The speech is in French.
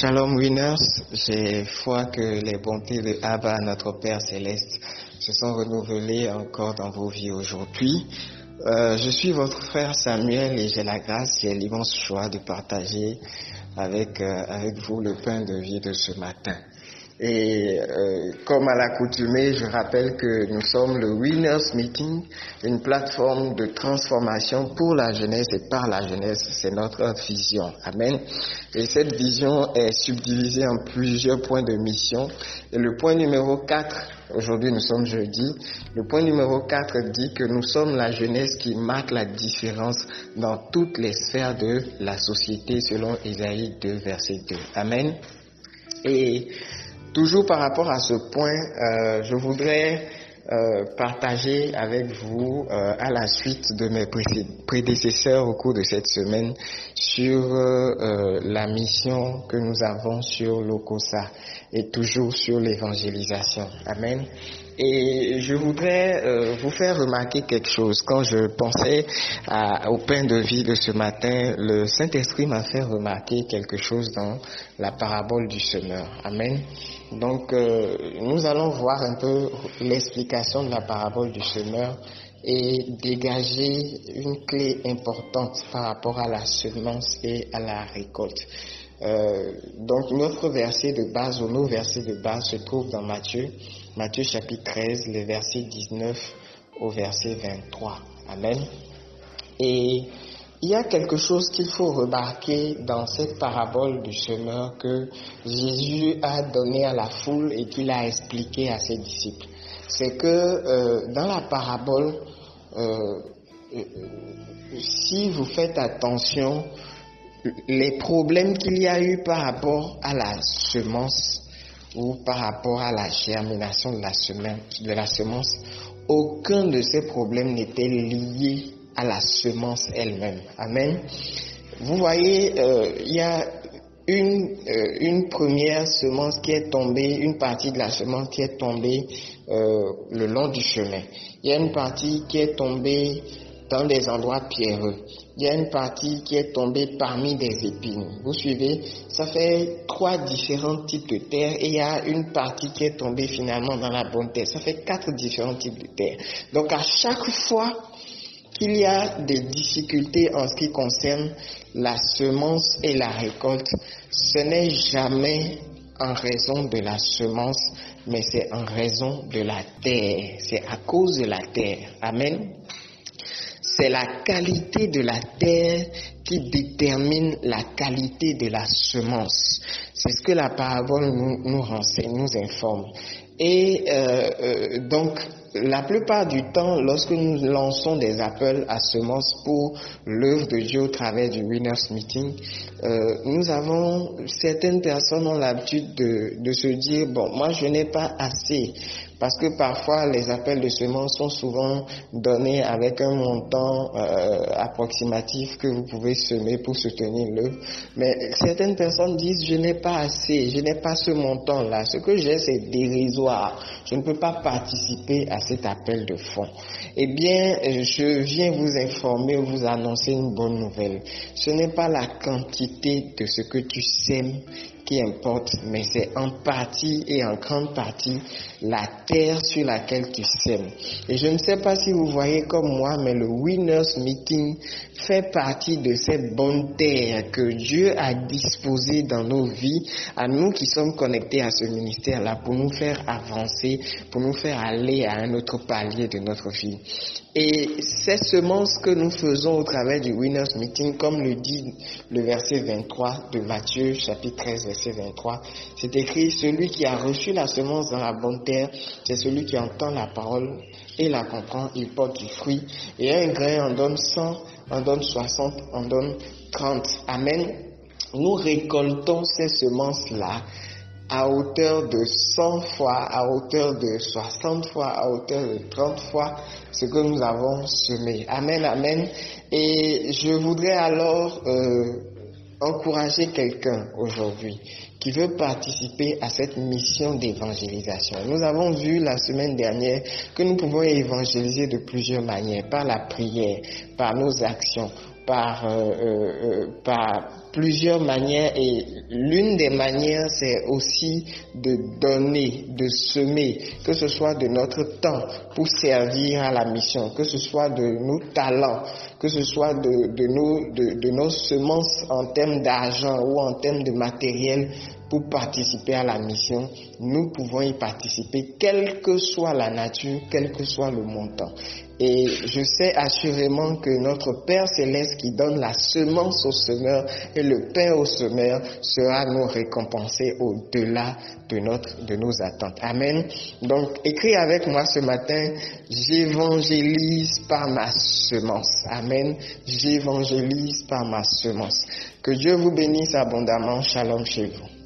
Shalom Winners, j'ai foi que les bontés de Abba, notre Père céleste, se sont renouvelées encore dans vos vies aujourd'hui. Euh, je suis votre frère Samuel et j'ai la grâce et l'immense choix de partager avec, euh, avec vous le pain de vie de ce matin. Et euh, comme à l'accoutumée, je rappelle que nous sommes le Winners Meeting, une plateforme de transformation pour la jeunesse et par la jeunesse. C'est notre vision. Amen. Et cette vision est subdivisée en plusieurs points de mission. Et le point numéro 4, aujourd'hui nous sommes jeudi, le point numéro 4 dit que nous sommes la jeunesse qui marque la différence dans toutes les sphères de la société selon Isaïe 2, verset 2. Amen. Et Toujours par rapport à ce point, euh, je voudrais euh, partager avec vous euh, à la suite de mes prédécesseurs au cours de cette semaine sur la mission que nous avons sur l'OCOSA et toujours sur l'évangélisation. Amen. Et je voudrais euh, vous faire remarquer quelque chose. Quand je pensais au pain de vie de ce matin, le Saint-Esprit m'a fait remarquer quelque chose dans la parabole du semeur. Amen. Donc, euh, nous allons voir un peu l'explication de la parabole du semeur et dégager une clé importante par rapport à la semence et à la récolte. Euh, donc notre verset de base ou nos versets de base se trouvent dans Matthieu, Matthieu chapitre 13, le verset 19 au verset 23. Amen. Et il y a quelque chose qu'il faut remarquer dans cette parabole du semeur que Jésus a donné à la foule et qu'il a expliqué à ses disciples. C'est que euh, dans la parabole, euh, si vous faites attention, les problèmes qu'il y a eu par rapport à la semence ou par rapport à la germination de la semence, aucun de ces problèmes n'était lié à la semence elle-même. Amen. Vous voyez, euh, il y a une, euh, une première semence qui est tombée, une partie de la semence qui est tombée euh, le long du chemin. Il y a une partie qui est tombée dans des endroits pierreux. Il y a une partie qui est tombée parmi des épines. Vous suivez? Ça fait trois différents types de terre et il y a une partie qui est tombée finalement dans la bonne terre. Ça fait quatre différents types de terre. Donc à chaque fois qu'il y a des difficultés en ce qui concerne la semence et la récolte, ce n'est jamais en raison de la semence, mais c'est en raison de la terre. C'est à cause de la terre. Amen. C'est la qualité de la terre qui détermine la qualité de la semence. C'est ce que la parabole nous, renseigne, nous informe. Et euh, euh, donc, la plupart du temps, lorsque nous lançons des appels à semences pour l'œuvre de Dieu au travers du Winners Meeting, euh, nous avons, certaines personnes ont l'habitude de, se dire, bon, moi je n'ai pas assez. Parce que parfois, les appels de semences sont souvent donnés avec un montant approximatif que vous pouvez semer pour soutenir l'œuvre. Mais certaines personnes disent, je n'ai pas assez, je n'ai pas ce montant-là. Ce que j'ai, c'est dérisoire. Je ne peux pas participer à cet appel de fonds. Eh bien, je viens vous informer, vous annoncer une bonne nouvelle. Ce n'est pas la quantité de ce que tu sèmes qui importe, mais c'est en partie et en grande partie la terre sur laquelle tu sèmes. Et je ne sais pas si vous voyez comme moi, mais le Winners Meeting fait partie de ces bonnes terres que Dieu a disposées dans nos vies, à nous qui sommes connectés à ce ministère-là, pour nous faire avancer, pour nous faire aller à un autre palier de notre vie. Et ces semences que nous faisons au travers du Winners Meeting, comme le dit le verset 23 de Matthieu chapitre 13 verset 23, c'est écrit, celui qui a reçu la semence dans la bonne terre, c'est celui qui entend la parole et la comprend, il porte du fruit. Et un grain en donne 100, en donne 60, en donne 30. Amen. Nous récoltons ces semences-là à hauteur de 100 fois, à hauteur de 60 fois, à hauteur de 30 fois ce que nous avons semé. Amen, amen. Et je voudrais alors euh, encourager quelqu'un aujourd'hui qui veut participer à cette mission d'évangélisation. Nous avons vu la semaine dernière que nous pouvons évangéliser de plusieurs manières, par la prière, par nos actions par, euh, euh, par plusieurs manières et l'une des manières c'est aussi de donner, de semer, que ce soit de notre temps pour servir à la mission, que ce soit de nos talents, que ce soit de, nos, de, nos semences en termes d'argent ou en termes de matériel pour participer à la mission, nous pouvons y participer, quelle que soit la nature, quel que soit le montant. Et je sais assurément que notre Père céleste qui donne la semence au semeur et le pain au semeur sera nous récompensé au-delà de notre, de nos attentes. Amen. Donc, écris avec moi ce matin, j'évangélise par ma semence. Amen. J'évangélise par ma semence. Que Dieu vous bénisse abondamment. Shalom chez vous.